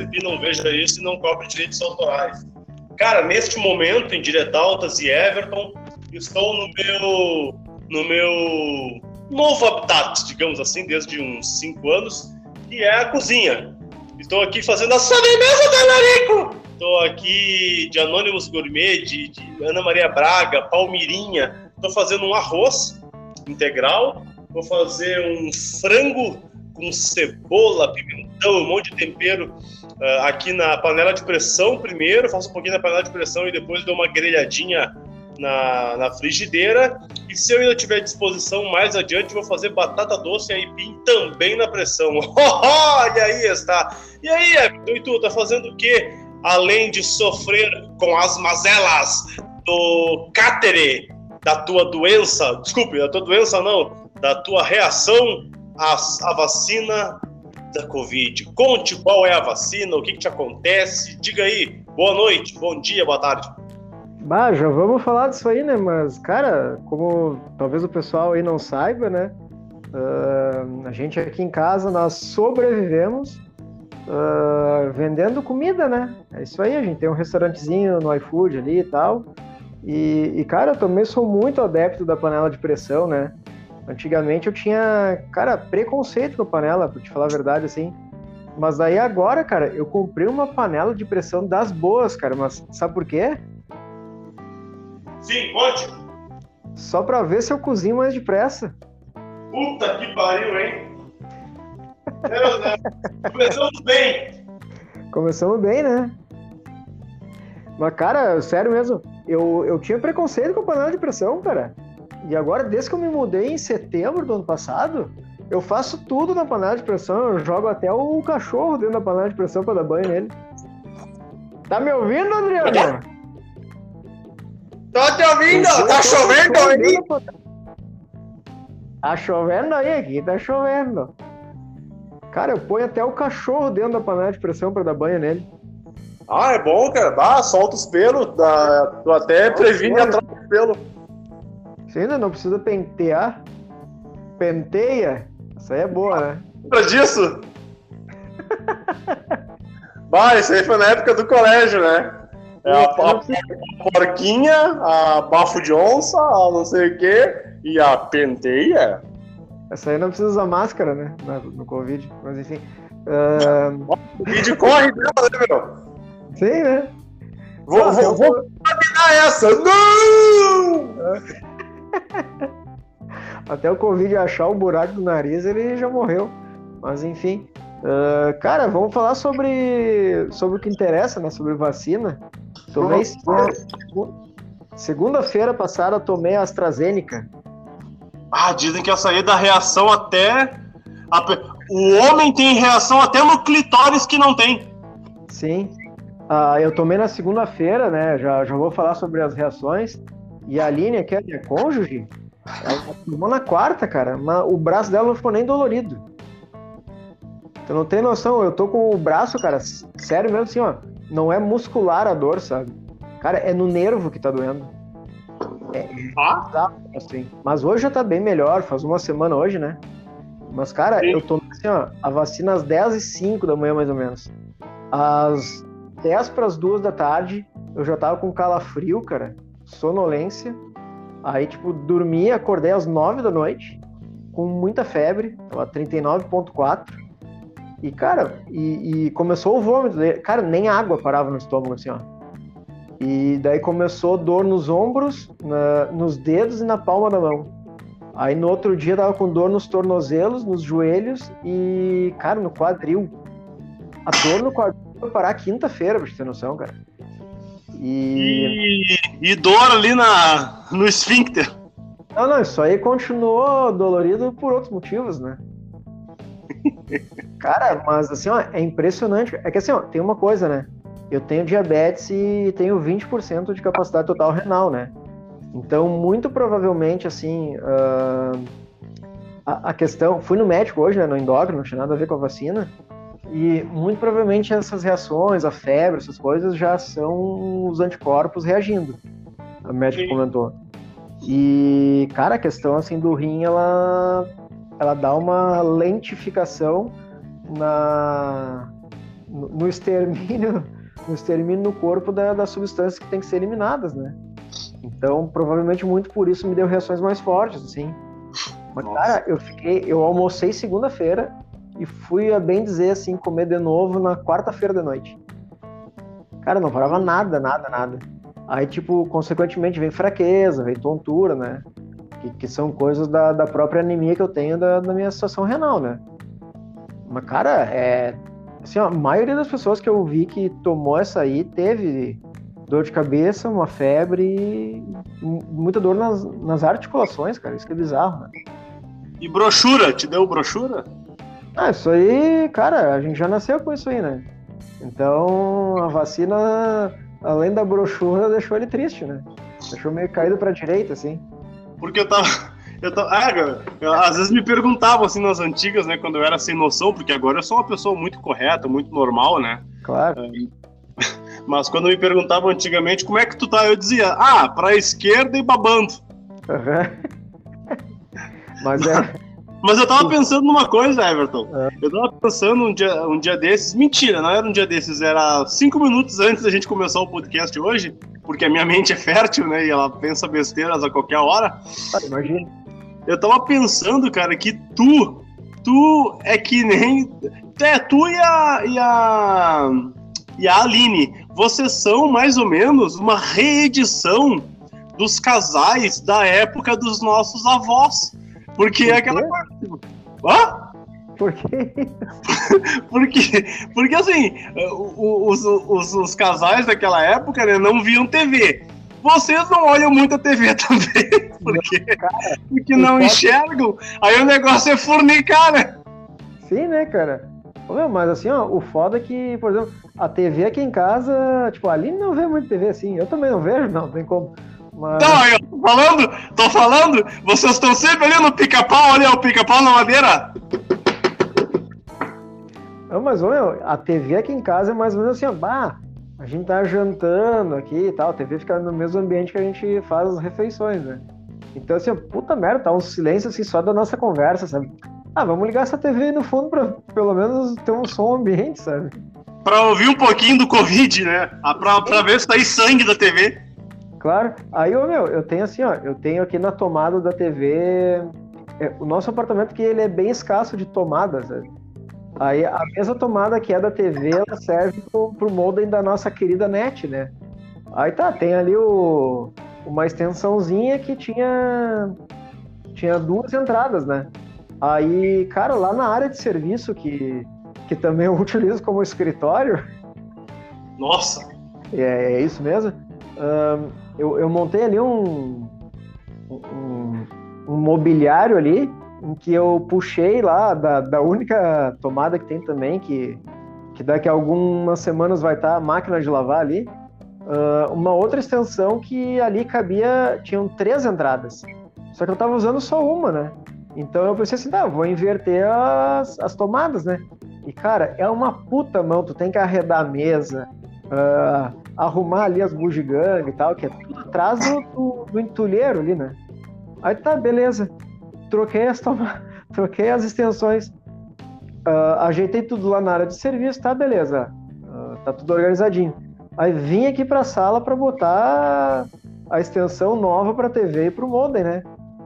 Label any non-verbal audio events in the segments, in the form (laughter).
P não veja isso e não cobre direitos autorais. Cara, neste momento, em Diretaltas e Everton, estou no meu, no meu novo habitat, digamos assim, desde uns 5 anos, que é a cozinha. Estou aqui fazendo a sobremesa do Alarico! Estou aqui de Anônimos Gourmet, de, de Ana Maria Braga, Palmirinha. Estou fazendo um arroz integral. Vou fazer um frango com cebola, pimentão, um monte de tempero uh, aqui na panela de pressão primeiro. Faço um pouquinho na panela de pressão e depois dou uma grelhadinha na, na frigideira. E se eu ainda tiver disposição, mais adiante vou fazer batata doce e aipim também na pressão. (laughs) Olha aí está. E aí, Everton, e tu, tá fazendo o quê? Além de sofrer com as mazelas do cátere da tua doença, desculpe, da tua doença não, da tua reação à, à vacina da Covid. Conte qual é a vacina, o que, que te acontece. Diga aí, boa noite, bom dia, boa tarde. Bah, já vamos falar disso aí, né? Mas, cara, como talvez o pessoal aí não saiba, né? Uh, a gente aqui em casa, nós sobrevivemos uh, vendendo comida, né? É isso aí, a gente tem um restaurantezinho no iFood ali e tal. E, e, cara, eu também sou muito adepto da panela de pressão, né? Antigamente eu tinha, cara, preconceito com a panela, pra te falar a verdade, assim. Mas aí agora, cara, eu comprei uma panela de pressão das boas, cara. Mas sabe por quê? Sim, pode. Só pra ver se eu cozinho mais depressa. Puta que pariu, hein? Deus. Começamos bem. Começamos bem, né? Mas, cara, sério mesmo, eu, eu tinha preconceito com a panela de pressão, cara. E agora, desde que eu me mudei em setembro do ano passado, eu faço tudo na panela de pressão. Eu jogo até o cachorro dentro da panela de pressão pra dar banho nele. Tá me ouvindo, Adriano? Tô te ouvindo, tá chovendo aí? Tá chovendo aí aqui, tá chovendo. Cara, eu ponho até o cachorro dentro da panela de pressão pra dar banho nele. Ah, é bom, cara. Ah, solta os pelos, dá... tu até previne atrás do pelo. Você ainda não precisa pentear. Penteia. Isso aí é boa, né? Lembra disso? (laughs) bah, isso aí foi na época do colégio, né? É a, a, a porquinha, a bafo de onça, a não sei o quê, e a penteia. Essa aí não precisa usar máscara, né? No, no Covid, mas enfim. Uh... O Covid corre dela, né, meu? Sim, né? Vou, ah, vou, vou terminar essa! Não! Até o Covid achar o buraco do nariz, ele já morreu. Mas enfim. Uh, cara, vamos falar sobre, sobre o que interessa, né? Sobre vacina. Tomei. Segunda-feira passada, tomei a AstraZeneca. Ah, dizem que essa aí da reação até. O homem tem reação até no clitóris que não tem. Sim. Ah, eu tomei na segunda-feira, né? Já, já vou falar sobre as reações. E a Aline, que é minha cônjuge, ela tomou na quarta, cara. Mas o braço dela não ficou nem dolorido. Tu não tem noção, eu tô com o braço, cara, sério mesmo assim, ó não é muscular a dor, sabe? Cara, é no nervo que tá doendo. É, ah? assim. Mas hoje já tá bem melhor, faz uma semana hoje, né? Mas, cara, Sim. eu tô assim, ó, a vacina às 10 e 5 da manhã, mais ou menos. Às 10 para as 2 da tarde, eu já tava com calafrio, cara, sonolência. Aí, tipo, dormi, acordei às 9 da noite, com muita febre, tava 39,4. E, cara, e, e, começou o vômito. Cara, nem água parava no estômago, assim, ó. E daí começou dor nos ombros, na, nos dedos e na palma da mão. Aí no outro dia tava com dor nos tornozelos, nos joelhos e, cara, no quadril. A dor no quadril foi parar quinta-feira, pra você ter noção, cara. E... e... e dor ali na, no esfíncter. Não, não, isso aí continuou dolorido por outros motivos, né? (laughs) Cara, mas assim, ó, é impressionante. É que assim, ó, tem uma coisa, né? Eu tenho diabetes e tenho 20% de capacidade total renal, né? Então, muito provavelmente, assim, uh, a, a, questão. Fui no médico hoje, né? No endócrino, não tinha nada a ver com a vacina. E muito provavelmente essas reações, a febre, essas coisas já são os anticorpos reagindo. A médica Sim. comentou. E, cara, a questão assim do rim, ela ela dá uma lentificação na, no, no extermínio, (laughs) no extermínio no corpo da, das substâncias que tem que ser eliminadas, né? Então, provavelmente muito por isso me deu reações mais fortes, assim. Mas, Nossa. cara, eu fiquei, eu almocei segunda-feira e fui, a bem dizer, assim, comer de novo na quarta-feira da noite. Cara, não parava nada, nada, nada. Aí, tipo, consequentemente, vem fraqueza, vem tontura, né? Que, que são coisas da, da própria anemia que eu tenho da, da minha situação renal, né? Mas, cara, é. Assim, ó, a maioria das pessoas que eu vi que tomou essa aí teve dor de cabeça, uma febre muita dor nas, nas articulações, cara. Isso que é bizarro, né? E brochura? Te deu brochura? Ah, isso aí, cara, a gente já nasceu com isso aí, né? Então, a vacina, além da brochura, deixou ele triste, né? Deixou meio caído pra direita, assim. Porque eu tava. Eu tava ah, eu, às vezes me perguntavam assim nas antigas, né, quando eu era sem noção, porque agora eu sou uma pessoa muito correta, muito normal, né? Claro. É, (laughs) mas quando me perguntavam antigamente como é que tu tá, eu dizia, ah, pra esquerda e babando. Uhum. (laughs) Mas é. (laughs) Mas eu tava pensando numa coisa, Everton. É. Eu tava pensando um dia, um dia desses. Mentira, não era um dia desses, era cinco minutos antes da gente começar o podcast hoje, porque a minha mente é fértil, né? E ela pensa besteiras a qualquer hora. Ah, imagina. Eu tava pensando, cara, que tu, tu é que nem. É, tu e a. E a, e a Aline, vocês são mais ou menos uma reedição dos casais da época dos nossos avós. Porque é aquela coisa. Hã? Por quê? (laughs) porque, porque assim, os, os, os, casais daquela época né, não viam TV. Vocês não olham muito a TV (laughs) também, porque cara, porque não enxergam. Aí o negócio é fornicar, né? Sim, né, cara? Meu, mas assim, ó, o foda é que, por exemplo, a TV aqui em casa, tipo, a Aline não vê muito TV assim. Eu também não vejo, não, tem como. Mas... Então, eu tô falando, tô falando, vocês estão sempre ali no pica-pau, olha o pica-pau na madeira. Não, mas, meu, a TV aqui em casa é mais ou menos assim, ó, bah, a gente tá jantando aqui e tal, a TV fica no mesmo ambiente que a gente faz as refeições, né? Então, assim, puta merda, tá um silêncio assim só da nossa conversa, sabe? Ah, vamos ligar essa TV aí no fundo pra pelo menos ter um som ambiente, sabe? Pra ouvir um pouquinho do Covid, né? Ah, pra, pra ver se tá aí sangue da TV. Claro. Aí, ô, meu, eu tenho assim, ó, eu tenho aqui na tomada da TV. É, o nosso apartamento que ele é bem escasso de tomadas, sabe? Aí a mesma tomada que é da TV, ela serve pro, pro modem da nossa querida net, né? Aí tá, tem ali o, uma extensãozinha que tinha tinha duas entradas, né? Aí, cara, lá na área de serviço que, que também eu (laughs) utilizo como escritório. Nossa! É, é isso mesmo. Um, eu, eu montei ali um, um, um, mobiliário ali, em que eu puxei lá da, da única tomada que tem também, que, que daqui a algumas semanas vai estar a máquina de lavar ali, uh, uma outra extensão que ali cabia, tinham três entradas. Só que eu tava usando só uma, né? Então eu pensei assim, tá, vou inverter as, as tomadas, né? E cara, é uma puta mão, tu tem que arredar a mesa, uh, arrumar ali as bugigangas e tal, que é tudo atrás do, do, do, entulheiro ali, né? Aí tá, beleza. Troquei as tomadas, (laughs) troquei as extensões, uh, ajeitei tudo lá na área de serviço, tá, beleza. Uh, tá tudo organizadinho. Aí vim aqui pra sala para botar a extensão nova pra TV e pro modem, né?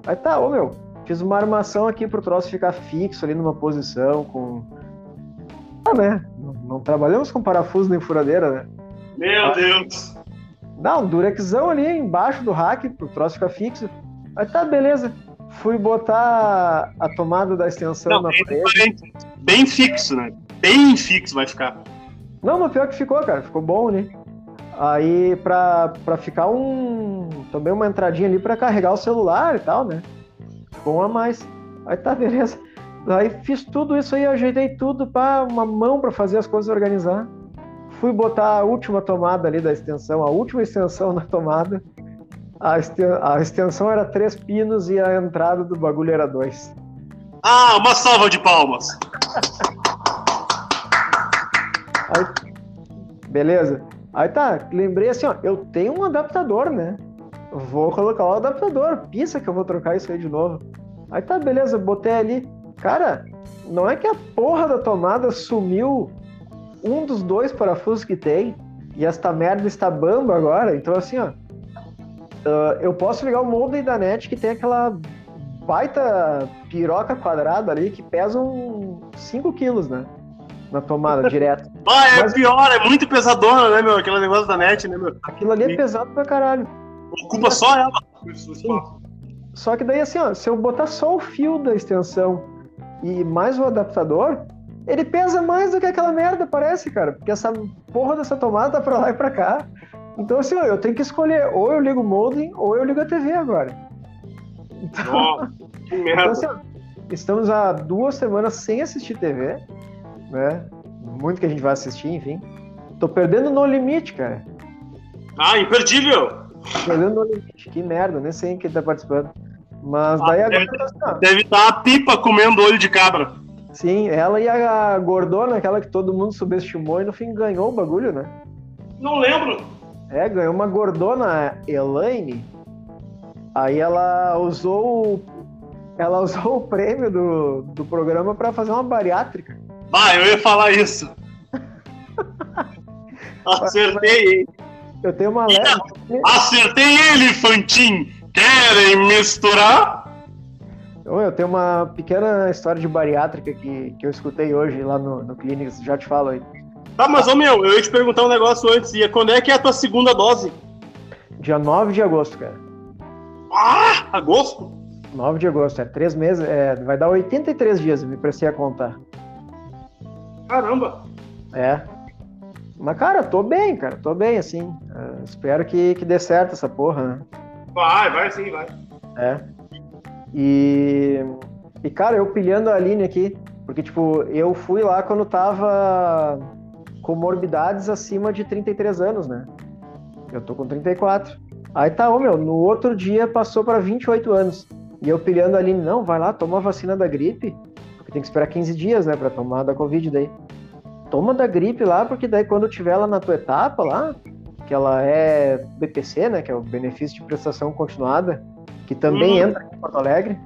Aí tá, ô meu, fiz uma armação aqui pro troço ficar fixo ali numa posição com. Ah, né? Não, trabalhamos com parafuso nem furadeira, né? Meu Deus! Não, um durexão ali embaixo do rack, pro troço ficar fixo. Aí tá, beleza. Fui botar a tomada da extensão Não, na parede. Bem fixo, né? Bem fixo vai ficar. Não, mas pior que ficou, cara. Ficou bom ali. Aí, pra, pra ficar um. Também uma entradinha ali pra carregar o celular e tal, né? Ficou um a mais. Aí tá, beleza. Aí fiz tudo isso aí, ajeitei tudo para uma mão para fazer as coisas organizar. Fui botar a última tomada ali da extensão, a última extensão (laughs) na tomada. A, extensão era três pinos e a entrada do bagulho era dois. Ah, uma salva de palmas! Aí, beleza. Aí tá, lembrei assim, ó, eu tenho um adaptador, né? Vou colocar o adaptador, pisa que eu vou trocar isso aí de novo. Aí tá, beleza, botei ali. Cara, não é que a porra da tomada sumiu um dos dois parafusos que tem, e esta merda está bamba agora, então assim, ó. Uh, eu posso ligar o modem da net que tem aquela baita piroca quadrada ali que pesa uns 5 quilos, né? Na tomada, (laughs) direto. Ah, é Mas... pior, é muito pesadona, né, meu? Aquele negócio da net, né, meu? Aquilo ali é pesado pra caralho. Ocupa só ela. Só que daí, assim, ó, se eu botar só o fio da extensão e mais o adaptador, ele pesa mais do que aquela merda, parece, cara. Porque essa porra dessa tomada tá pra lá e pra cá. Então, assim, ó, eu tenho que escolher. Ou eu ligo o modem, ou eu ligo a TV agora. Então, (laughs) que merda. Então, assim, ó, estamos há duas semanas sem assistir TV, né? Muito que a gente vai assistir, enfim. Tô perdendo no limite, cara. Ah, imperdível! Perdendo no limite, que merda, nem sei quem tá participando. Mas daí ah, agora. Deve, tá assim, deve estar tá a pipa comendo olho de cabra. Sim, ela e a gordona, aquela que todo mundo subestimou e no fim ganhou o bagulho, né? Não lembro. É, ganhou uma gordona Elaine. Aí ela usou ela usou o prêmio do, do programa para fazer uma bariátrica. Ah, eu ia falar isso. (laughs) Acertei? Eu tenho uma leve. Acertei ele, Fantin! Querem misturar? Eu tenho uma pequena história de bariátrica que, que eu escutei hoje lá no, no Clinics, já te falo aí. Tá, mas, ô meu, eu ia te perguntar um negócio antes. E quando é que é a tua segunda dose? Dia 9 de agosto, cara. Ah, agosto? 9 de agosto, é três meses, é, vai dar 83 dias, me prestei a contar. Caramba! É. Mas, cara, tô bem, cara, tô bem, assim. Uh, espero que, que dê certo essa porra, né? Vai, vai sim, vai. É. E, e cara, eu pilhando a Aline aqui, porque, tipo, eu fui lá quando tava comorbidades acima de 33 anos, né? Eu tô com 34. Aí tá, ô meu, no outro dia passou para 28 anos. E eu pilhando a Aline, não, vai lá, toma a vacina da gripe, porque tem que esperar 15 dias, né, pra tomar da Covid daí. Toma da gripe lá, porque daí quando tiver ela na tua etapa lá, que ela é BPC, né, que é o benefício de prestação continuada, que também uhum. entra em Porto Alegre,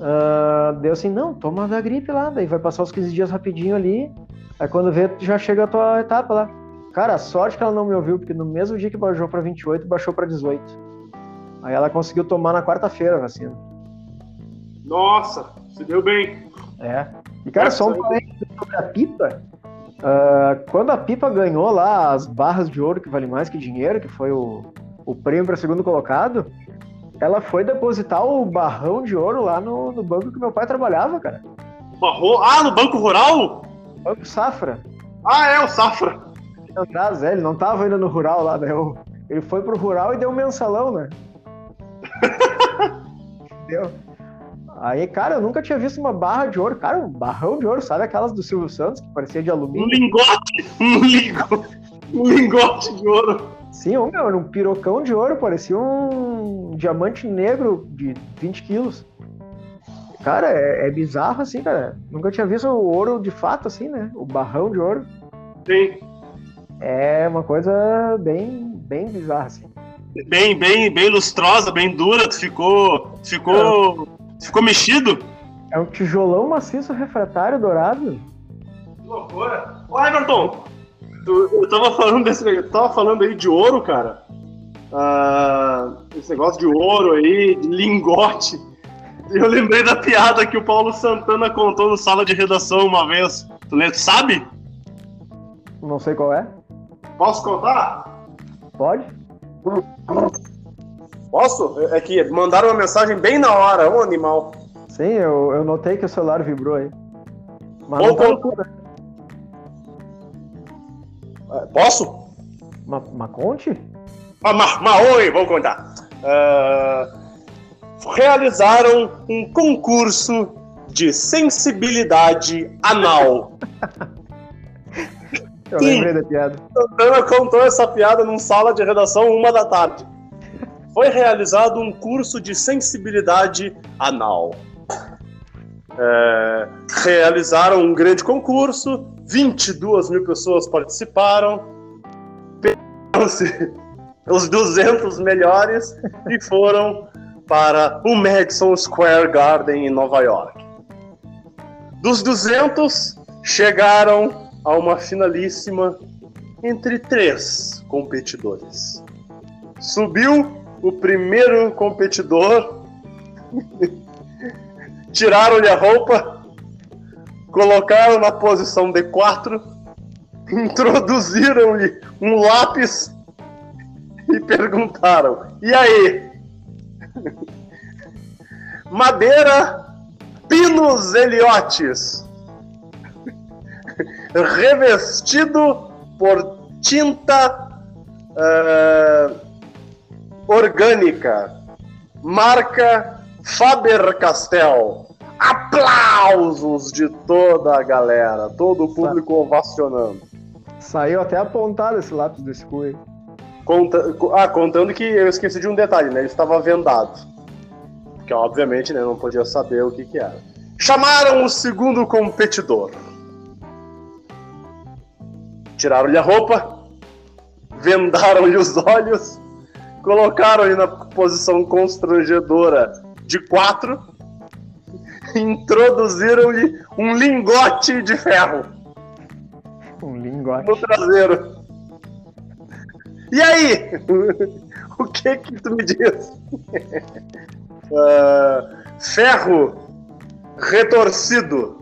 uh, deu assim, não, toma da gripe lá, daí vai passar os 15 dias rapidinho ali, aí quando vê, já chega a tua etapa lá. Cara, a sorte que ela não me ouviu, porque no mesmo dia que baixou para 28, baixou para 18. Aí ela conseguiu tomar na quarta-feira a vacina. Nossa, se deu bem. É. E cara, só um parênteses sobre a pipa. Uh, quando a Pipa ganhou lá as barras de ouro que vale mais que dinheiro, que foi o, o prêmio para segundo colocado, ela foi depositar o barrão de ouro lá no, no banco que meu pai trabalhava, cara. Barro... Ah, no Banco Rural? Banco Safra. Ah, é, o Safra. Atrás, é, ele não tava ainda no rural lá, né? Ele foi pro rural e deu um mensalão, né? (laughs) Deu. Aí, cara, eu nunca tinha visto uma barra de ouro. Cara, um barrão de ouro, sabe aquelas do Silvio Santos que parecia de alumínio? Um lingote! Um lingote, um lingote de ouro. Sim, um, meu, um pirocão de ouro, parecia um diamante negro de 20 quilos. Cara, é, é, bizarro assim, cara. Nunca tinha visto o ouro de fato assim, né? O barrão de ouro. Sim. É uma coisa bem, bem bizarra, assim. Bem, bem, bem lustrosa, bem dura. Ficou, ficou Ficou mexido? É um tijolão maciço refratário dourado. Que loucura. Ô, Everton, tu, eu tava falando desse eu tava falando aí de ouro, cara. Ah, esse negócio de ouro aí, de lingote. Eu lembrei da piada que o Paulo Santana contou no sala de redação uma vez. Tu sabe? Não sei qual é. Posso contar? Pode. Posso? É que mandaram uma mensagem bem na hora, um animal. Sim, eu, eu notei que o celular vibrou aí. Mas Ou, não tá é, Posso? Ma, ma conte? Ah, ma, ma, oi, vou contar. Uh, realizaram um concurso de sensibilidade anal. (laughs) eu lembrei da piada. Santana contou essa piada num sala de redação uma da tarde foi realizado um curso de sensibilidade anal. É, realizaram um grande concurso, 22 mil pessoas participaram, (laughs) os 200 melhores e foram para o Madison Square Garden em Nova York. Dos 200, chegaram a uma finalíssima entre três competidores. Subiu o primeiro competidor, (laughs) tiraram-lhe a roupa, colocaram na posição D4, introduziram-lhe um lápis (laughs) e perguntaram: E aí? (laughs) Madeira Pinos Eliotes, revestido por tinta uh, orgânica, marca Faber-Castell. Aplausos de toda a galera, todo o público ovacionando. Saiu até apontado esse lápis cu aí. Conta... Ah, contando que eu esqueci de um detalhe, né? Ele estava vendado. Porque, obviamente, né, não podia saber o que, que era. Chamaram o segundo competidor. Tiraram-lhe a roupa, (laughs) vendaram-lhe os olhos, colocaram-lhe na posição constrangedora de quatro, introduziram-lhe um lingote de ferro. Um lingote. No traseiro. E aí? (laughs) o que que tu me diz? uh, (laughs) ferro retorcido,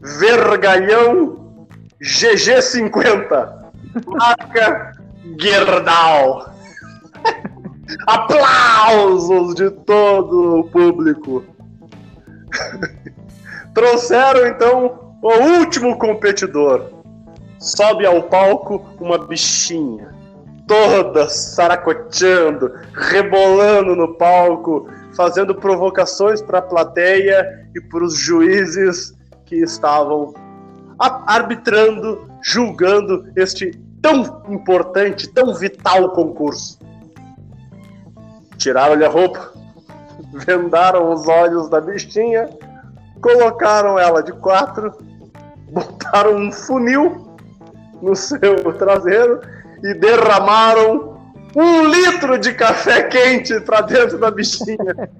vergalhão GG50, marca Gerdau. Aplausos de todo o público. (laughs) Trouxeram então o último competidor. Sobe ao palco uma bichinha, toda saracoteando, rebolando no palco, fazendo provocações para a plateia e para os juízes que estavam arbitrando, julgando este tão importante, tão vital concurso. Tiraram-lhe a roupa, vendaram os olhos da bichinha, colocaram ela de quatro, botaram um funil no seu traseiro e derramaram um litro de café quente pra dentro da bichinha.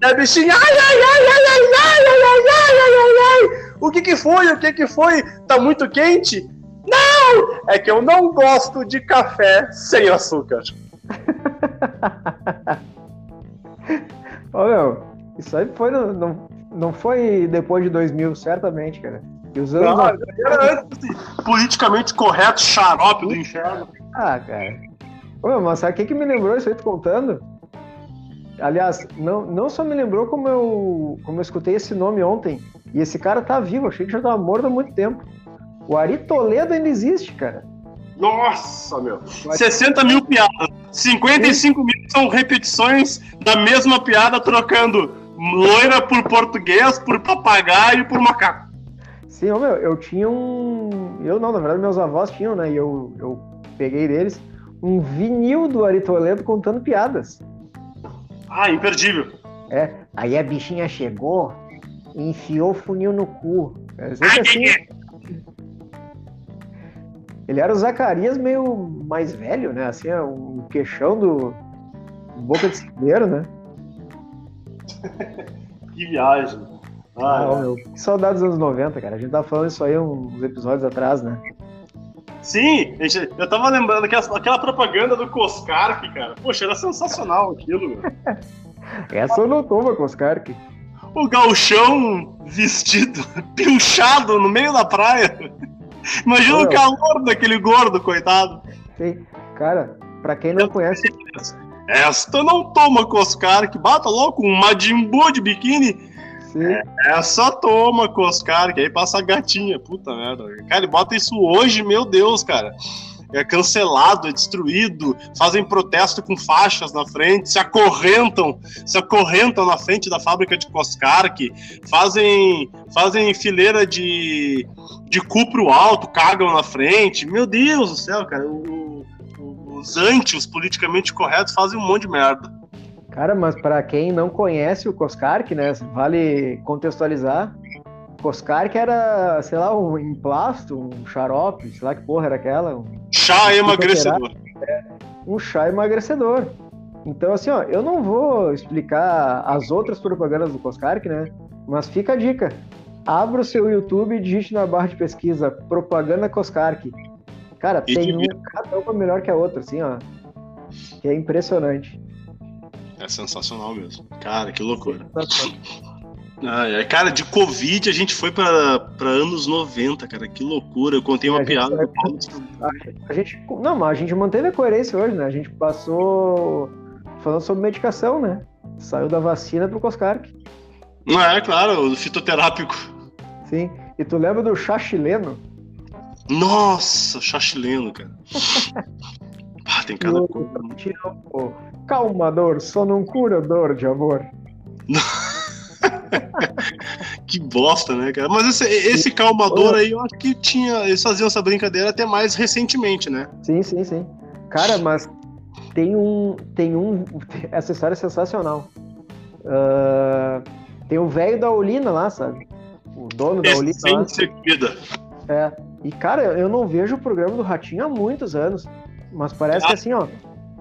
E a bichinha, ai, ai, ai, ai, ai, ai, ai, ai, ai, ai, ai, ai. O que que foi? O que que foi? Tá muito quente? Não! É que eu não gosto de café sem açúcar. (laughs) Ô, meu, isso aí foi no, não, não foi depois de 2000, certamente, cara. E os anos não, era politicamente correto, xarope do inferno. Ah, cara. Ô, mas sabe o que, que me lembrou isso aí tu contando? Aliás, não, não só me lembrou como eu, como eu escutei esse nome ontem. E esse cara tá vivo, achei que já tava morto há muito tempo. O Ari Toledo ainda existe, cara. Nossa, meu. 60 mil piadas. 55 Sim. mil são repetições da mesma piada, trocando loira por português, por papagaio e por macaco. Sim, meu, eu tinha um. Eu não, na verdade, meus avós tinham, né? E eu, eu peguei deles um vinil do Ari Toledo contando piadas. Ah, imperdível. É, aí a bichinha chegou e enfiou o funil no cu. assim, ele era o Zacarias meio mais velho, né? Assim, um queixão do boca de civeiro, né? (laughs) que viagem. Ah, ah meu, que saudades dos anos 90, cara. A gente tava falando isso aí uns episódios atrás, né? Sim, eu tava lembrando aquela, aquela propaganda do Coscark, cara. Poxa, era sensacional aquilo, meu. (laughs) Essa eu não tomo, Coscark. O galchão vestido, (laughs) pinchado no meio da praia. Imagina o calor daquele gordo, coitado. Sim, cara, pra quem não eu conhece. Esta não toma Coscark, bata louco, um Majin de biquíni Sim. É, é só toma com os caras, que aí passa a gatinha. Puta merda. Cara, ele bota isso hoje, meu Deus, cara. É cancelado, é destruído, fazem protesto com faixas na frente, se acorrentam, se acorrentam na frente da fábrica de Coscarque, fazem, fazem fileira de, de cupro alto, cagam na frente. Meu Deus do céu, cara. O, o, os anti, os politicamente corretos, fazem um monte de merda. Cara, mas para quem não conhece o Coscark, né, vale contextualizar. Coscark era, sei lá, um emplasto, um xarope, sei lá que porra era aquela. Um... Chá emagrecedor. É, um chá emagrecedor. Então, assim, ó, eu não vou explicar as outras propagandas do Coscark, né? Mas fica a dica. abra o seu YouTube e digite na barra de pesquisa propaganda Coscark. Cara, E tem um, cada uma melhor que a outra, assim, ó. Que é impressionante. É sensacional mesmo. Cara, que loucura. Ai, cara, de Covid a gente foi pra, pra anos 90, cara. Que loucura. Eu contei uma É, a gente piada do Paulo. A gente, não, mas a gente manteve a coerência hoje, né? A gente passou falando sobre medicação, né? Saiu da vacina pro Coscark. Não é, claro, o fitoterápico. Sim. E tu lembra do chá chileno? Nossa, chá chileno, cara. (laughs) Ah, tem cada coisa. Calmador, só não curador de amor. (laughs) (laughs) Que bosta, né, cara? Mas esse, esse calmador aí, eu acho que tinha. Eles faziam essa brincadeira até mais recentemente, né? Sim, sim, sim. Cara, mas tem um. Tem um. Essa história é sensacional. Ah, tem o velho da Olina lá, sabe? O dono da Olina lá. Essência vida. É. E, cara, eu não vejo o programa do Ratinho há muitos anos. Mas parece que assim, ó.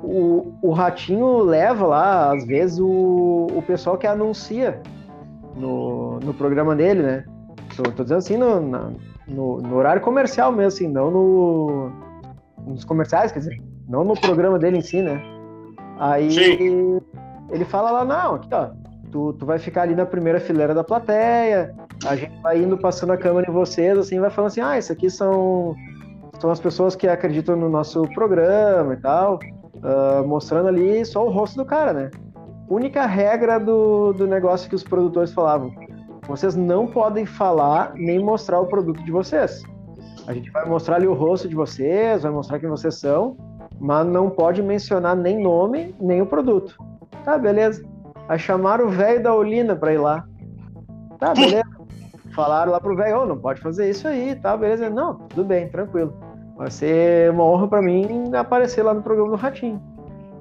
O, o Ratinho leva lá, às vezes, o, o pessoal que anuncia no, no programa dele, né? Tô, tô dizendo assim, no, na- no, no horário comercial mesmo, assim, não no, nos comerciais, quer dizer, não no programa dele em si, né? Aí Sim. ele fala lá, não, aqui ó, tu, tu vai ficar ali na primeira fileira da plateia, a gente vai indo passando a câmera em vocês, assim, vai falando assim, ah, isso aqui são, são as pessoas que acreditam no nosso programa e tal, ah, mostrando ali só o rosto do cara, né? Única regra do, do negócio que os produtores falavam, vocês não podem falar nem mostrar o produto de vocês. A gente vai mostrar ali o rosto de vocês, vai mostrar quem vocês são, mas não pode mencionar nem nome, nem o produto. Tá, beleza. Aí chamaram o velho da Olina pra ir lá. Tá, beleza. (laughs) Falaram lá pro velho, "Ô, não pode fazer isso aí, tá, beleza. Não, tudo bem, tranquilo. Vai ser uma honra pra mim aparecer lá no programa do Ratinho.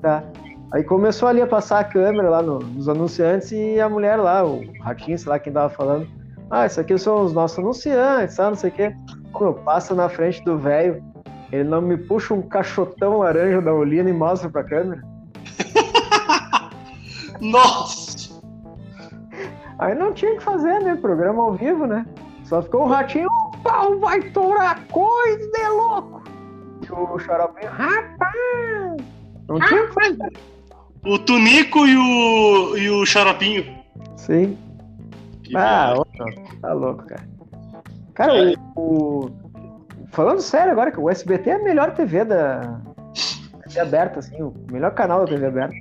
Tá. Aí começou ali a passar a câmera lá no- nos anunciantes e a mulher lá, o Ratinho, sei lá quem tava falando. Ah, isso aqui são os nossos anunciantes, tá, não sei o quê. Quando passa na frente do velho, ele não me puxa um caixotão laranja da Olina e mostra pra câmera. (laughs) Nossa! Aí não tinha o que fazer, né? Programa ao vivo, né? Só ficou o ratinho, o pau vai torar coisa de louco. E o xaropinho, rapaz! Não tinha o que fazer. O Tunico e o, e o Xaropinho. Sim. Que Ah, tá louco, cara. Cara, É. o, Falando sério agora, que o SBT é a melhor TV da. TV aberta, assim, o melhor canal da TV aberta.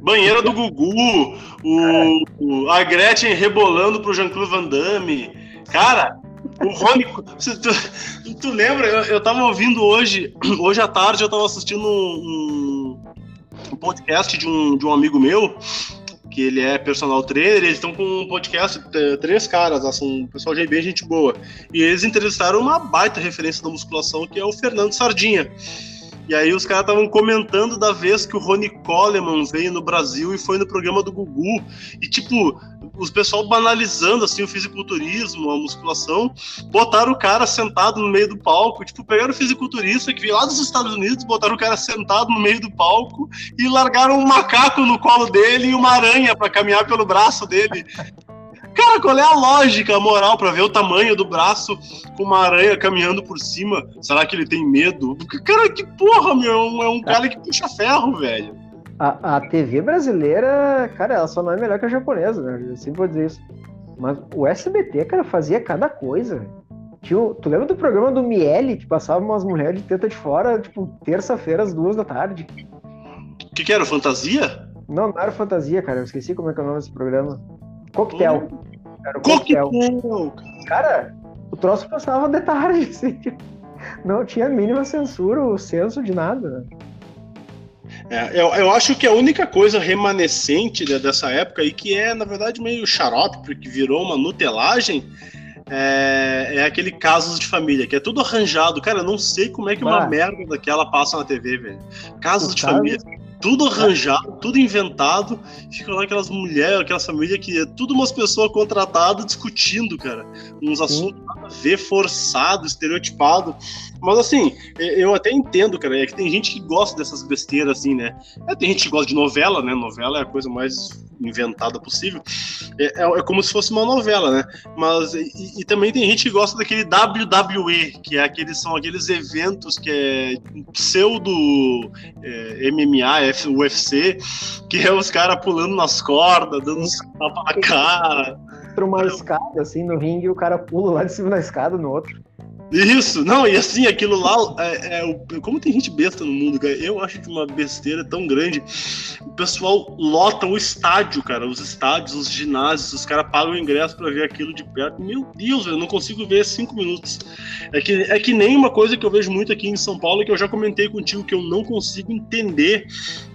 Banheira do Gugu, o, o- a Gretchen rebolando pro Jean-Claude Van Damme. Cara, o Rony. Tu, tu lembra? Eu, eu tava ouvindo hoje, (clears throat) hoje à tarde, eu tava assistindo um, um podcast de um, de um amigo meu, que ele é personal trainer, eles estão com um podcast, três caras, um pessoal de bem gente boa. E eles entrevistaram uma baita referência da musculação, que é o Fernando Sardinha. E aí os caras estavam comentando da vez que o Rony Coleman veio no Brasil e foi no programa do Gugu. E tipo, os pessoal banalizando assim o fisiculturismo, a musculação, botaram o cara sentado no meio do palco, tipo, pegaram o fisiculturista que veio lá dos Estados Unidos, botaram o cara sentado no meio do palco e largaram um macaco no colo dele e uma aranha pra caminhar pelo braço dele. Cara, qual é a lógica, a moral, pra ver o tamanho do braço com uma aranha caminhando por cima? Será que ele tem medo? Cara, que porra, meu? É um cara que puxa ferro, velho. A, a TV brasileira, cara, ela só não é melhor que a japonesa, né? Eu sempre vou dizer isso. Mas o SBT, cara, fazia cada coisa. velho. Tinha, o- tu lembra do programa do Miele, que passava umas mulheres de teta de fora, tipo, terça-feira às duas da tarde? O que, que era? Fantasia? Não, não era fantasia, cara. Eu esqueci como é que é o nome desse programa. Coquetel. Era o Coquetel, coquetel. cara. Cara, o troço passava de tarde, (laughs) assim. Não tinha a mínima censura, o senso de nada. né? É, eu, eu acho que a única coisa remanescente de- dessa época e que é, na verdade, meio xarope, porque virou uma nutelagem, é, é aquele Casos de Família, que é tudo arranjado. Cara, eu não sei como é que uma Ah. merda daquela passa na TV, velho. Casos O de caso- Família, tudo arranjado, tudo inventado. Fica lá aquelas mulheres, aquelas famílias que é tudo umas pessoas contratadas discutindo, cara. Uns assuntos ver, forçado, estereotipado. Mas assim, eu até entendo, cara, é que tem gente que gosta dessas besteiras, assim, né? É, tem gente que gosta de novela, né? Novela é a coisa mais inventada possível. É, é, é, como se fosse uma novela, né? Mas e, e, também tem gente que gosta daquele WWE, que é aqueles são aqueles eventos que é pseudo é, MMA, UFC, que é os caras pulando nas cordas, dando tapa na cara. Uma escada assim no ringue e o cara pula lá de cima da escada no outro. Isso, não, e assim, aquilo lá, é, é, como tem gente besta no mundo, cara, eu acho que uma besteira tão grande. O pessoal lota o estádio, cara, os estádios, os ginásios, os caras pagam o ingresso para ver aquilo de perto. Meu Deus, eu não consigo ver cinco minutos. É que, é que nem uma coisa que eu vejo muito aqui em São Paulo, que eu já comentei contigo, que eu não consigo entender,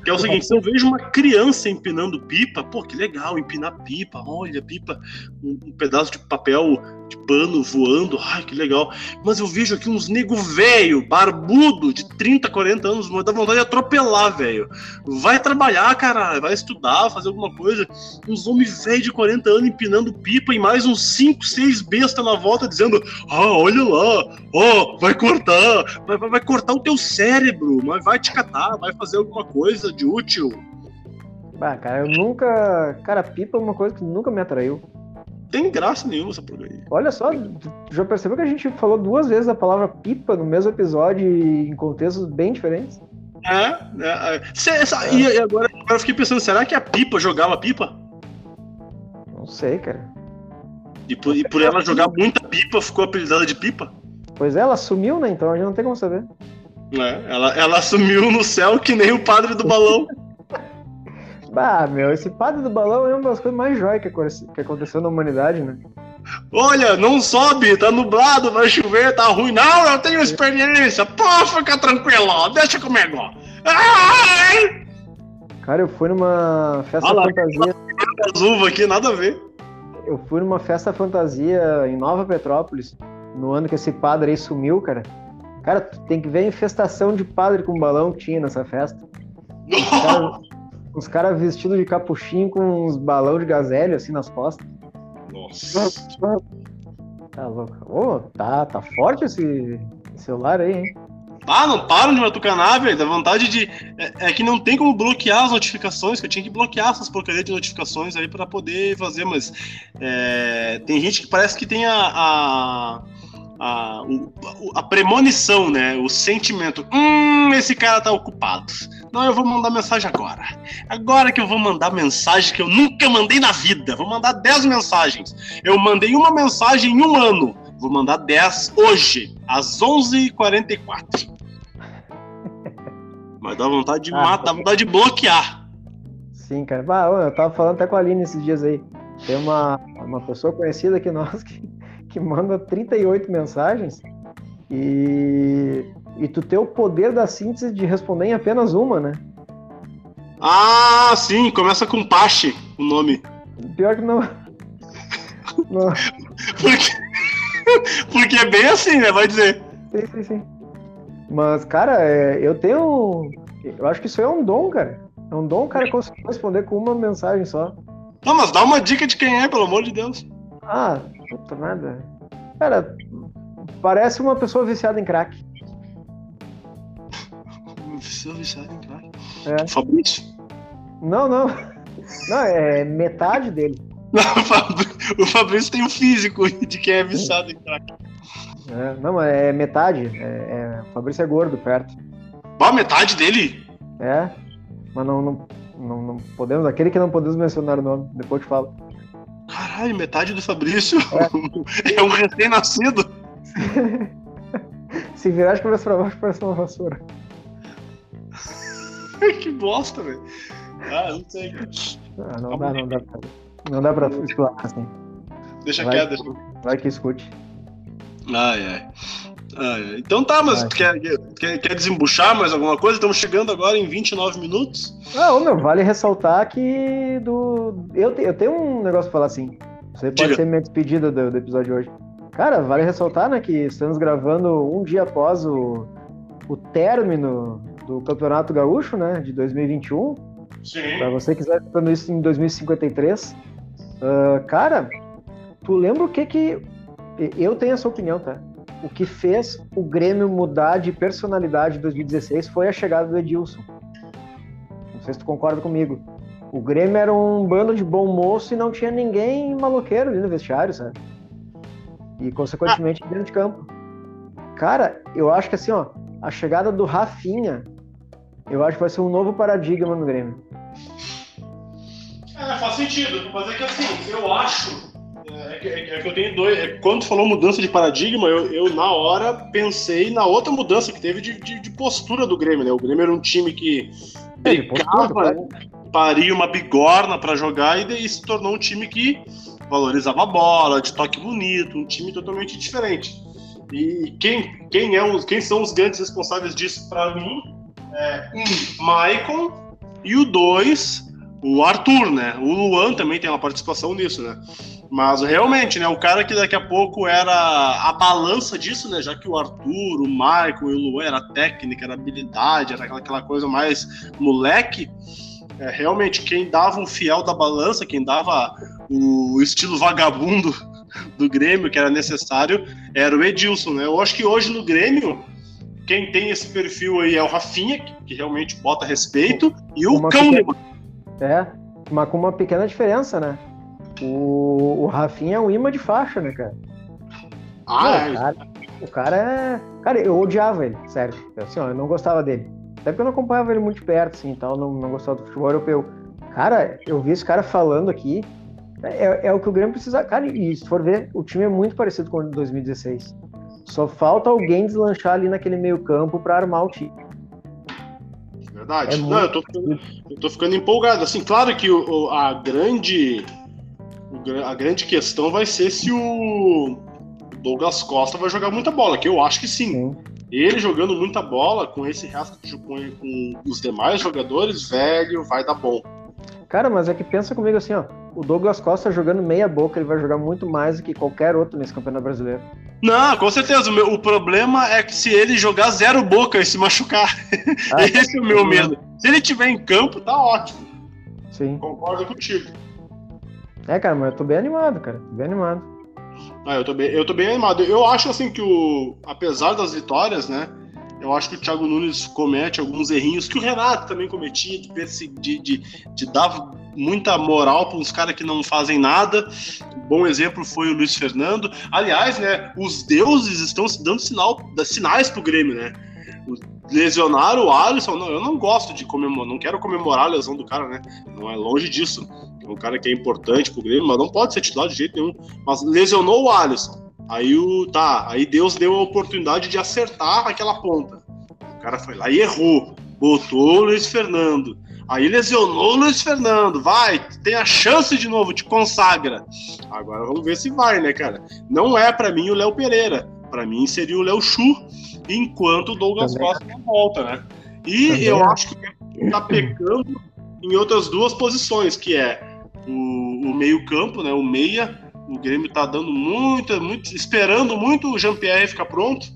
que é o seguinte, se eu vejo uma criança empinando pipa, pô, que legal, empinar pipa, olha, pipa, um, um pedaço de papel de pano voando, ai, que legal. Mas eu vejo aqui uns nego velho, barbudo, de 30, 40 anos, mas dá vontade de atropelar, velho. Vai trabalhar, cara, vai estudar, fazer alguma coisa. Uns homens velhos de 40 anos empinando pipa e mais uns 5, 6 bestas na volta dizendo: Ah, olha lá, ó, oh, vai cortar, vai, vai, vai cortar o teu cérebro, mas vai te catar, vai fazer alguma coisa de útil. Ah, cara, eu nunca. Cara, pipa é uma coisa que nunca me atraiu tem graça nenhuma essa porcaria. Olha só, já percebeu que a gente falou duas vezes a palavra pipa no mesmo episódio em contextos bem diferentes? É, é, é. é. E agora, agora eu fiquei pensando, será que a pipa jogava pipa? Não sei, cara. E por, e por ela jogar muita pipa, ficou apelidada de pipa? Pois é, ela sumiu, né? Então a gente não tem como saber. É, ela, ela sumiu no céu que nem o padre do balão. (laughs) Bah, meu, esse padre do balão é uma das coisas mais jóias que aconteceu na humanidade, né? Olha, não sobe, tá nublado, vai chover, tá ruim. Não, eu tenho experiência. Pô, fica tranquilo, deixa comigo. Ai! Cara, eu fui numa festa Olha fantasia. As uvas aqui, nada a ver. Eu fui numa festa fantasia em Nova Petrópolis, no ano que esse padre aí sumiu, cara. Cara, tem que ver a infestação de padre com balão que tinha nessa festa. Os caras, (laughs) Uns caras vestidos de capuchinho com uns balão de gazélio assim nas costas. Nossa. Tá louco. Oh, tá, tá forte esse celular aí, hein? Ah, não param de matucanar, velho. Dá vontade de. É, é, que não tem como bloquear as notificações, que eu tinha que bloquear essas porcarias de notificações aí para poder fazer, mas. É, tem gente que parece que tem a, a a, a premonição, né? O sentimento. Hum, esse cara tá ocupado. Não, eu vou mandar mensagem agora. Agora que eu vou mandar mensagem que eu nunca mandei na vida. Vou mandar 10 mensagens. Eu mandei uma mensagem em um ano. Vou mandar 10 hoje, às 11h44. Mas dá vontade de ah, matar, dá vontade de bloquear. Sim, cara. Ah, eu tava falando até com a Aline esses dias aí. Tem uma, uma pessoa conhecida aqui nós que que manda 38 mensagens e, e tu ter o poder da síntese de responder em apenas uma, né? Ah, sim, começa com Pache o nome. Pior que não. (laughs) não. Porque... Porque é bem assim, né? Vai dizer. Sim, sim, sim. Mas, cara, é, eu tenho. Eu acho que isso é um dom, cara. É um dom o cara conseguir responder com uma mensagem só. Não, mas dá uma dica de quem é, pelo amor de Deus. Ah, Puta nada. Cara, parece uma pessoa viciada em crack. Uma pessoa viciada em crack? É. Fabrício? Não, não. Não, é metade dele. Não, o Fabrício tem o físico de quem é viciado em crack. É, não, é metade. É, é, o Fabrício é gordo perto. Ah, metade dele? É. Mas não, não, não, não podemos. Aquele que não podemos mencionar o nome, depois eu te falo. Caralho, metade do Fabrício é, (laughs) é um recém-nascido. Se virar de cabeça pra baixo, parece uma vassoura. (laughs) que bosta, velho. Ah, não sei. Ah, não, dá, não dá pra. Não dá pra explorar assim. Deixa vai, quieto, deixa. Vai que escute. Ai, ai. Ah, então tá, mas quer, quer, quer desembuchar mais alguma coisa? Estamos chegando agora em 29 minutos. Ah, meu, vale ressaltar que do. Eu, eu tenho um negócio pra falar assim. Você pode Diga. ser minha despedida do, do, episódio de hoje. Cara, vale ressaltar, né, que estamos gravando um dia após o, o término do Campeonato Gaúcho, né, de 2021. Sim. Pra você que quiser escutando isso em 2053. Uh, ah, cara, tu lembra o que que. Eu tenho essa opinião, tá? O que fez o Grêmio mudar de personalidade em 2016 foi a chegada do Edilson. Não sei se tu concorda comigo. O Grêmio era um bando de bom moço e não tinha ninguém maloqueiro ali no vestiário, sabe? E, consequentemente, dentro de campo. Cara, eu acho que assim, ó, a chegada do Rafinha, eu acho que vai ser um novo paradigma no Grêmio. É, faz sentido. Mas é que assim, eu acho. É, que, eu tenho dois. É, quando falou mudança de paradigma, eu, eu, na hora pensei na outra mudança que teve de, de, de postura do Grêmio, né? O Grêmio era um time que é, brigava, né? paria uma bigorna para jogar e daí se tornou um time que valorizava a bola, de toque bonito, um time totalmente diferente. E quem, quem, é os, quem são os grandes responsáveis disso para mim? É, um, Maicon, e o dois, o Arthur, né? O Luan também tem uma participação nisso, né? Mas realmente, né? O cara que daqui a pouco era a balança disso, né? Já que o Arthur, o Michael e o Luan era técnica, era habilidade, era aquela, coisa mais moleque. É, realmente, quem dava um fiel da balança, quem dava o estilo vagabundo do Grêmio que era necessário, era o Edilson, né? Eu acho que hoje no Grêmio, quem tem esse perfil aí é o Rafinha, que, que realmente bota respeito, e o Kahneman. É, mas com uma pequena diferença, né? O, o Rafinha é um imã de faixa, né, cara? Ah, é. O cara, o cara é. Cara, eu odiava ele, sério. Assim, ó, eu não gostava dele. Até porque eu não acompanhava ele muito de perto, assim, tal, não, não gostava do futebol europeu. Cara, eu vi esse cara falando aqui. É, é o que o Grêmio precisa. Cara, e se for ver, o time é muito parecido com o de 2016. Só falta alguém deslanchar ali naquele meio-campo para armar o time. Verdade. É Não, muito... eu, tô ficando, eu tô ficando empolgado. Assim, claro que o, a grande a grande questão vai ser se o Douglas Costa vai jogar muita bola, que eu acho que sim. sim. Ele jogando muita bola com esse resto de com, com os demais jogadores, velho, vai dar bom. Cara, mas é que pensa comigo assim, ó. O Douglas Costa jogando meia boca, ele vai jogar muito mais do que qualquer outro nesse campeonato brasileiro. Não, com certeza. O, meu, o problema é que se ele jogar zero boca e se machucar. (laughs) Ah, Esse é o meu medo. Se ele tiver em campo, tá ótimo. Sim. Concordo contigo. É, cara, mas eu tô bem animado, cara. Tô bem animado. Ah, eu tô bem, eu tô bem animado. Eu acho assim que o. Apesar das vitórias, né? Eu acho que o Thiago Nunes comete alguns errinhos que o Renato também cometia, de, de, de, de dar muita moral para uns caras que não fazem nada. bom exemplo foi o Luiz Fernando. Aliás, né, os deuses estão dando sinal, sinais pro Grêmio, né? Lesionar o Alisson, não, eu não gosto de comemorar, não quero comemorar a lesão do cara, né? Não é longe disso. É um cara que é importante pro Grêmio, mas não pode ser titular de jeito nenhum. Mas lesionou o Alisson. Aí o tá, aí Deus deu a oportunidade de acertar aquela ponta. O cara foi lá e errou. Botou o Luiz Fernando. Aí lesionou o Luiz Fernando. Vai, tem a chance de novo, te consagra. Agora vamos ver se vai, né, cara? Não é para mim o Léo Pereira. Para mim seria o Léo Chu, enquanto o Douglas Também. Costa não volta, né? E Também. eu acho que tá pecando em outras duas posições, que é o, o meio-campo, né? O meia. O Grêmio tá dando muito, muito, esperando muito o Jean-Pierre ficar pronto.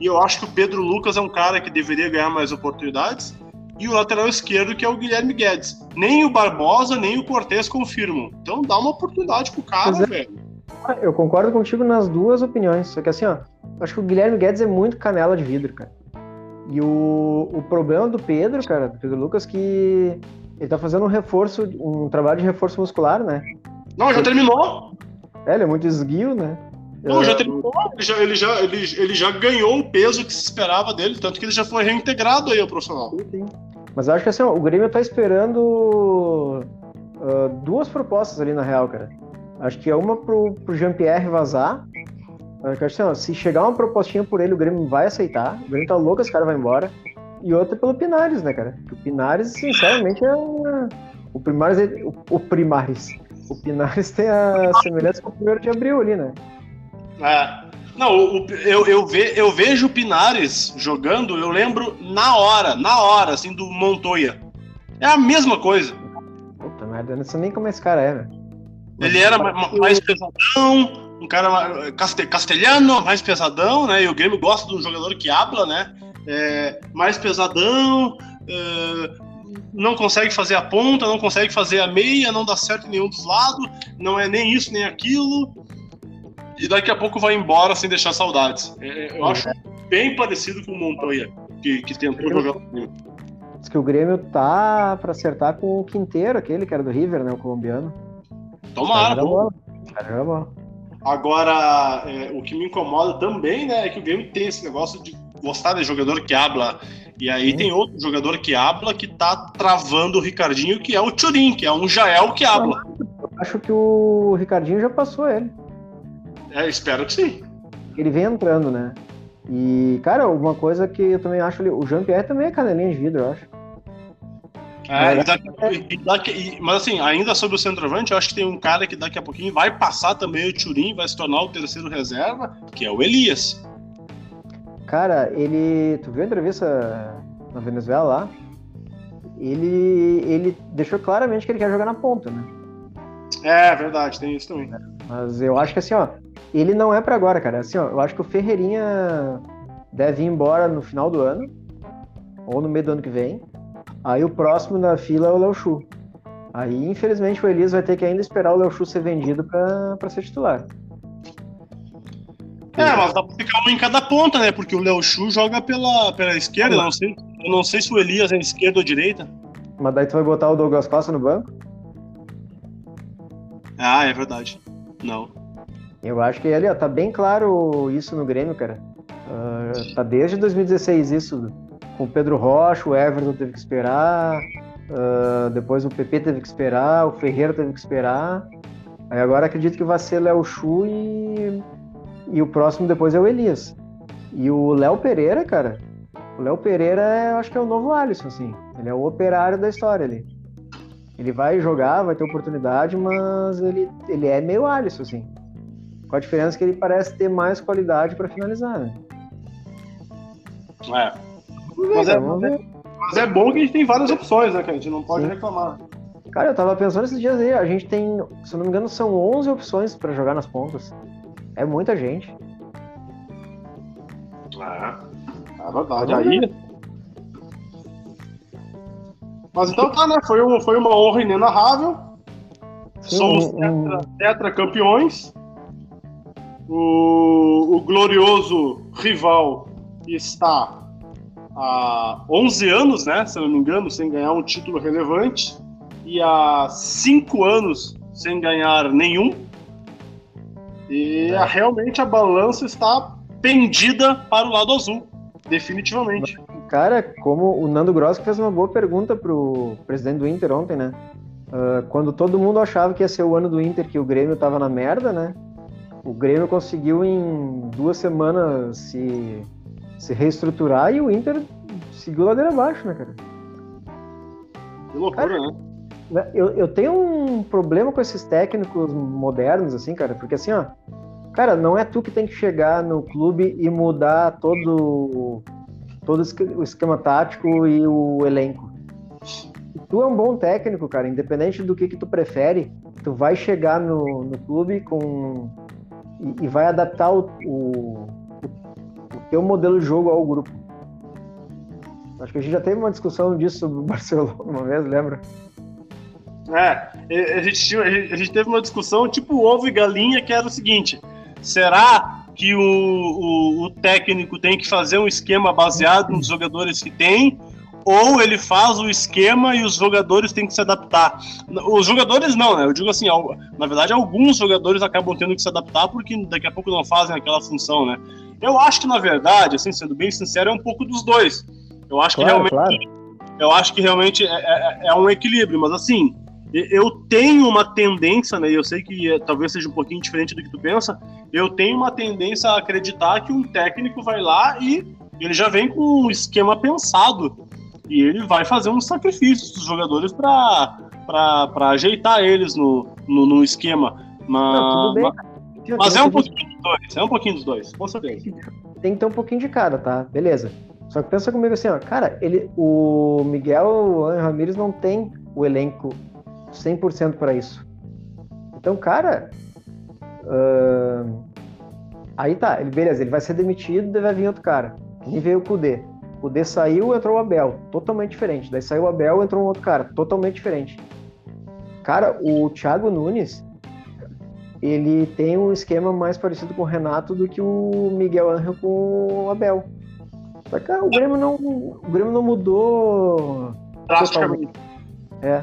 E eu acho que o Pedro Lucas é um cara que deveria ganhar mais oportunidades. E o lateral esquerdo, que é o Guilherme Guedes. Nem o Barbosa, nem o Cortez confirmam. Então dá uma oportunidade pro cara, é. velho. Eu concordo contigo nas duas opiniões. Só que assim, ó, acho que o Guilherme Guedes é muito canela de vidro, cara. E o, o problema do Pedro, cara, do Pedro Lucas, que ele tá fazendo um reforço, um trabalho de reforço muscular, né? Não, já terminou. É, ele é muito esguio, né? Não, já terminou. Ele já, ele, já, ele, ele já ganhou o peso que se esperava dele, tanto que ele já foi reintegrado aí ao profissional. Sim, sim. Mas acho que assim, o Grêmio tá esperando uh, duas propostas ali na real, cara. Acho que é uma pro, pro Jean-Pierre vazar. Ó, se chegar uma propostinha por ele, o Grêmio vai aceitar. O Grêmio tá louco, esse cara vai embora e outra pelo Pinares, né, cara? o Pinares, sinceramente, é uma... o Primares, é... o, Primares. O Pinares tem a semelhança com o primeiro de abril ali, né? É. Não, o, eu, eu, ve, eu vejo o Pinares jogando, eu lembro na hora, na hora, assim, do Montoya. É a mesma coisa. Puta merda, eu não sei nem como esse cara é, né? Ele era mais pesadão, um cara castelhano, mais pesadão, né? E o Grêmio gosta de um jogador que habla, né? é, mais pesadão, é, não consegue fazer a ponta, não consegue fazer a meia, não dá certo em nenhum dos lados, não é nem isso nem aquilo, e daqui a pouco vai embora sem deixar saudades. É, é eu acho bem parecido com o Montoya, que, que tentou jogar no Diz que o Grêmio tá para acertar com o Quinteiro, aquele que era do River, né? O colombiano. Tomara, Cara, bola. Cara, bola. Agora, é, o que me incomoda também, né, é que o Grêmio tem esse negócio de gostar de jogador que habla. E aí tem outro jogador que habla que tá travando o Ricardinho, que é o Turin, que é um Jael que habla. Eu acho que o Ricardinho já passou ele. É, espero que sim. Ele vem entrando, né? E, cara, uma coisa que eu também acho ali, o Jean-Pierre também é canelinha de vidro, eu acho. É, e daqui- e daqui- e- mas assim, ainda sobre o centroavante, eu acho que tem um cara que daqui a pouquinho vai passar também o Turin, vai se tornar o terceiro reserva, que é o Elias. Cara, ele. Tu viu a entrevista na Venezuela lá? Ele, ele deixou claramente que ele quer jogar na ponta, né? É, verdade, tem isso também. Mas eu acho que assim, ó, ele não é pra agora, cara. Assim, ó, eu acho que o Ferreirinha deve ir embora no final do ano, ou no meio do ano que vem. Aí o próximo na fila é o Léo Chu. Aí, infelizmente, o Elias vai ter que ainda esperar o Léo Chu ser vendido pra ser titular. É, mas dá pra ficar um em cada ponta, né? Porque o Léo Chu joga pela, pela esquerda, não, sei, eu não sei se o Elias é esquerda ou direita. Mas daí tu vai botar o Douglas Costa no banco? Ah, é verdade. Não. Eu acho que ali, ó, tá bem claro isso no Grêmio, cara. Ah, tá desde 2016 isso. Com o Pedro Rocha, o Everton teve que esperar, ah, depois o PP teve que esperar, o Ferreira teve que esperar. Aí agora acredito que vai ser Léo Chu e, e o próximo depois é o Elias. E o Léo Pereira, cara, o Léo Pereira eu acho que é o novo Alisson, assim. Ele é o operário da história ali. Ele vai jogar, vai ter oportunidade, mas ele, ele é meio Alisson, assim. Com a diferença que ele parece ter mais qualidade para finalizar, né? É. Mas é- ver. Mas é bom que a gente tem várias opções, né, cara? A gente não pode Sim. reclamar. Cara, eu tava pensando esses dias aí, a gente tem, se eu não me engano, são 11 opções para jogar nas pontas. É muita gente. É, é verdade. Aí. Mas então tá, né? Foi, um, foi uma honra inenarrável. Sim, Somos um- tetra, tetracampeões. O, o glorioso rival está há 11 anos, né? Se eu não me engano, sem ganhar um título relevante. E há 5 anos sem ganhar nenhum. E É. realmente a balança está pendida para o lado azul. Definitivamente. Cara, como o Nando Gross que fez uma boa pergunta pro presidente do Inter ontem, né? Ah, quando todo mundo achava que ia ser o ano do Inter, que o Grêmio tava na merda, né? O Grêmio conseguiu em duas semanas se, se reestruturar e o Inter seguiu ladeira abaixo, né, cara? Que loucura, né? Né, Eu, eu tenho um problema com esses técnicos modernos, assim, cara, porque assim, ó, cara, não é tu que tem que chegar no clube e mudar todo, todo o esque- o esquema tático e o elenco. Tu é um bom técnico, cara, independente do que, que tu prefere, tu vai chegar no, no clube com e, e vai adaptar o, o, o teu modelo de jogo ao grupo. Acho que a gente já teve uma discussão disso sobre o (laughs) Barcelona uma vez, lembra? É, a gente, tinha- a gente- teve uma discussão tipo ovo e galinha, que era o seguinte: será que o, o, o técnico tem que fazer um esquema baseado nos jogadores que tem? Ou ele faz o esquema e os jogadores têm que se adaptar? Os jogadores não, né? Eu digo assim, na verdade, alguns jogadores acabam tendo que se adaptar porque daqui a pouco não fazem aquela função, né? Eu acho que, na verdade, assim, sendo bem sincero, é um pouco dos dois. Eu acho que Claro, realmente claro. eu acho que realmente é, é- é um equilíbrio, mas assim, eu tenho uma tendência, né? e Eu sei que é, talvez seja um pouquinho diferente do que tu pensa. Eu tenho uma tendência a acreditar que um técnico vai lá e ele já vem com um esquema pensado e ele vai fazer uns sacrifícios dos jogadores para ajeitar eles no, no, no esquema. Mas, Não, bem. mas, mas é um que- pouquinho dois, é um pouquinho dos dois, com certeza. Tem que ter um pouquinho de cada, tá? Beleza. Só que pensa comigo assim, ó, cara, ele, o Miguel Ramírez não tem o elenco 100% para isso. Então, cara, ahn, aí tá, ele, beleza, ele vai ser demitido, vai vir outro cara. Nem veio o Kudê. O Kudê saiu, entrou o Abel, totalmente diferente. Daí saiu o Abel, entrou um outro cara, totalmente diferente. Cara, o Thiago Nunes, ele tem um esquema mais parecido com o Renato do que o Miguel Angel com o Abel. Só que o Grêmio não, o Grêmio não mudou. Drasticamente. É.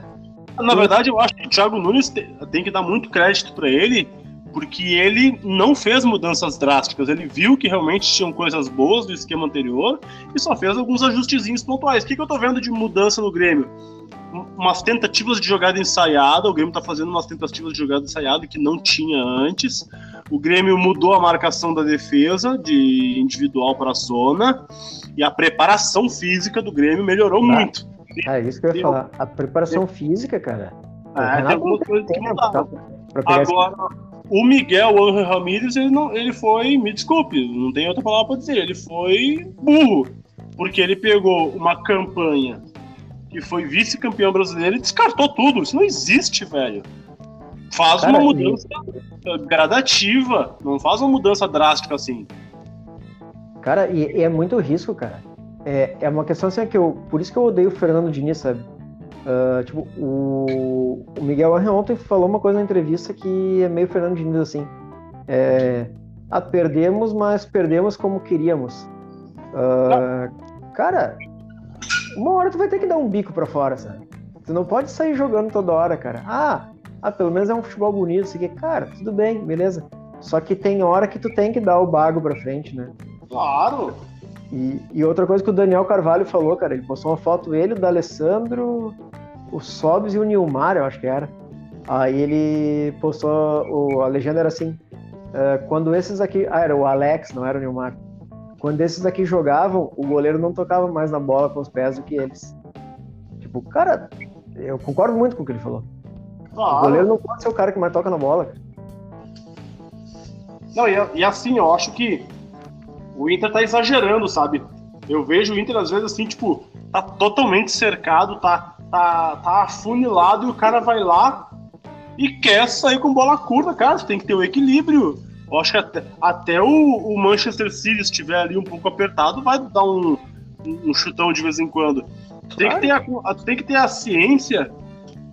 Na verdade, eu acho que o Thiago Nunes tem que dar muito crédito para ele, porque ele não fez mudanças drásticas. Ele viu que realmente tinham coisas boas do esquema anterior e só fez alguns ajustezinhos pontuais. O que, que eu tô vendo de mudança no Grêmio? Umas tentativas de jogada ensaiada. O Grêmio tá fazendo umas tentativas de jogada ensaiada que não tinha antes. O Grêmio mudou a marcação da defesa de individual para zona e a preparação física do Grêmio melhorou ah. muito. É isso que eu ia falar. A preparação física, cara. É, tem algumas coisas que mudaram. Agora, o Miguel Angel Ramírez, ele, não, ele foi, me desculpe, não tem outra palavra para dizer, ele foi burro. Porque ele pegou uma campanha que foi vice-campeão brasileiro e descartou tudo. Isso não existe, velho. Faz cara, uma mudança e... gradativa, não faz uma mudança drástica assim. Cara, e, e é muito risco, cara é, é uma questão assim que eu. Por isso que eu odeio o Fernando Diniz, sabe? Uh, tipo, o, o Miguel Arre ontem falou uma coisa na entrevista que é meio Fernando Diniz assim. É, ah, perdemos, mas perdemos como queríamos. Uh, cara, uma hora tu vai ter que dar um bico para fora, sabe? Tu não pode sair jogando toda hora, cara. Ah, ah pelo menos é um futebol bonito, isso aqui. Cara, tudo bem, beleza. Só que tem hora que tu tem que dar o bago pra frente, né? Claro! E, e, outra coisa que o Daniel Carvalho falou, cara, ele postou uma foto, ele, o D'Alessandro, o Sobs e o Nilmar, eu acho que era. Aí ele postou, o, a legenda era assim, uh, quando esses aqui, ah, era o Alex, não era o Nilmar. Quando esses aqui jogavam, o goleiro não tocava mais na bola com os pés do que eles. Tipo, cara, eu concordo muito com o que ele falou. Claro. O goleiro não pode ser o cara que mais toca na bola. Não, e, e assim, eu acho que o Inter tá exagerando, sabe? Eu vejo o Inter às vezes assim, tipo, tá totalmente cercado, tá, tá, tá afunilado e o cara vai lá e quer sair com bola curta, cara. Tem que ter o um equilíbrio. Eu acho que até, até o, o, Manchester City, estiver ali um pouco apertado, vai dar um, um chutão de vez em quando. Tu tem, que ter a, tem que ter a ciência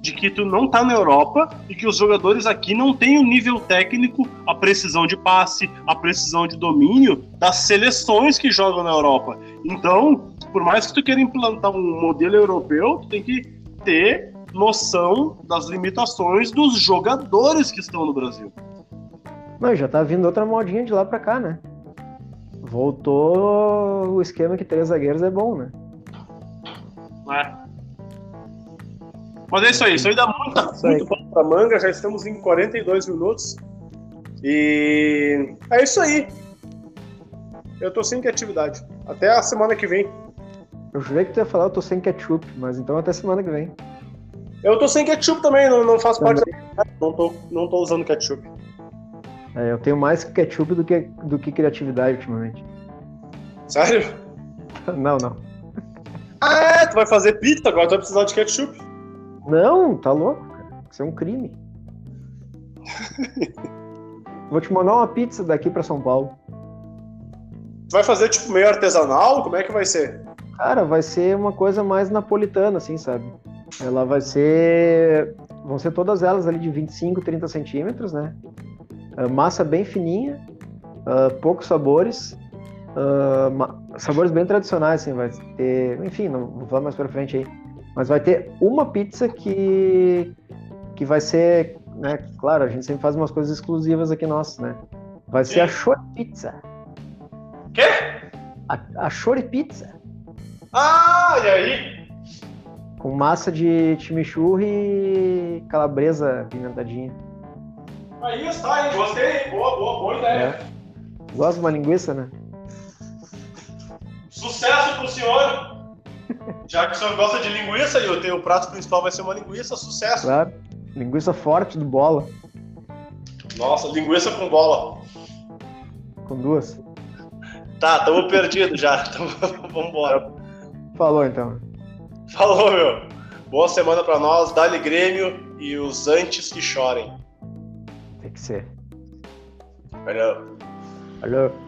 de que tu não tá na Europa e que os jogadores aqui não têm o nível técnico, a precisão de passe, a precisão de domínio das seleções que jogam na Europa. Então, por mais que tu queira implantar um modelo europeu, tu tem que ter noção das limitações dos jogadores que estão no Brasil. Mas já tá vindo outra modinha de lá para cá, né? Voltou o esquema que três zagueiros é bom, né? É. Mas é isso aí, isso aí dá muita, muito pano pra manga, já estamos em 42 minutos. E é isso aí. Eu tô sem criatividade. Até a semana que vem. Eu jurei que tu ia falar eu tô sem ketchup, mas então até semana que vem. Eu tô sem ketchup também, não, não faço também. parte da... não tô, não tô usando ketchup. É, eu tenho mais ketchup do que, do que criatividade ultimamente. Sério? (laughs) Não, não. Ah, é, tu vai fazer pizza, agora tu vai precisar de ketchup. Não, tá louco, cara. Isso é um crime. (laughs) Vou te mandar uma pizza daqui para São Paulo. Tu vai fazer tipo meio artesanal? Como é que vai ser? Cara, vai ser uma coisa mais napolitana, assim, sabe? Ela vai ser. Vão ser todas elas ali de 25, 30 centímetros, né? Uh, massa bem fininha, uh, poucos sabores. Uh, sabores bem tradicionais, assim, vai ter. Enfim, não vou falar mais pra frente aí mas vai ter uma pizza que, que vai ser, né? Claro, a gente sempre faz umas coisas exclusivas aqui nossas, né? Vai ser a Shore Pizza. Quê? A, a Shore Pizza. Ah, e aí? Com massa de chimichurri e calabresa pimentadinha. Aí está, hein? Gostei. Boa, boa, boa ideia. É. Gosta de uma linguiça, né? Sucesso pro senhor! Já que o senhor gosta de linguiça e o teu prato principal vai ser uma linguiça, sucesso. Claro. Linguiça forte do bola. Nossa, linguiça com bola. Com duas. Tá, tamo perdido já. (laughs) Tamo... Vambora. Falou então. Falou, meu. Boa semana pra nós. Dali Grêmio e os antes que chorem. Tem que ser. Valeu. Valeu.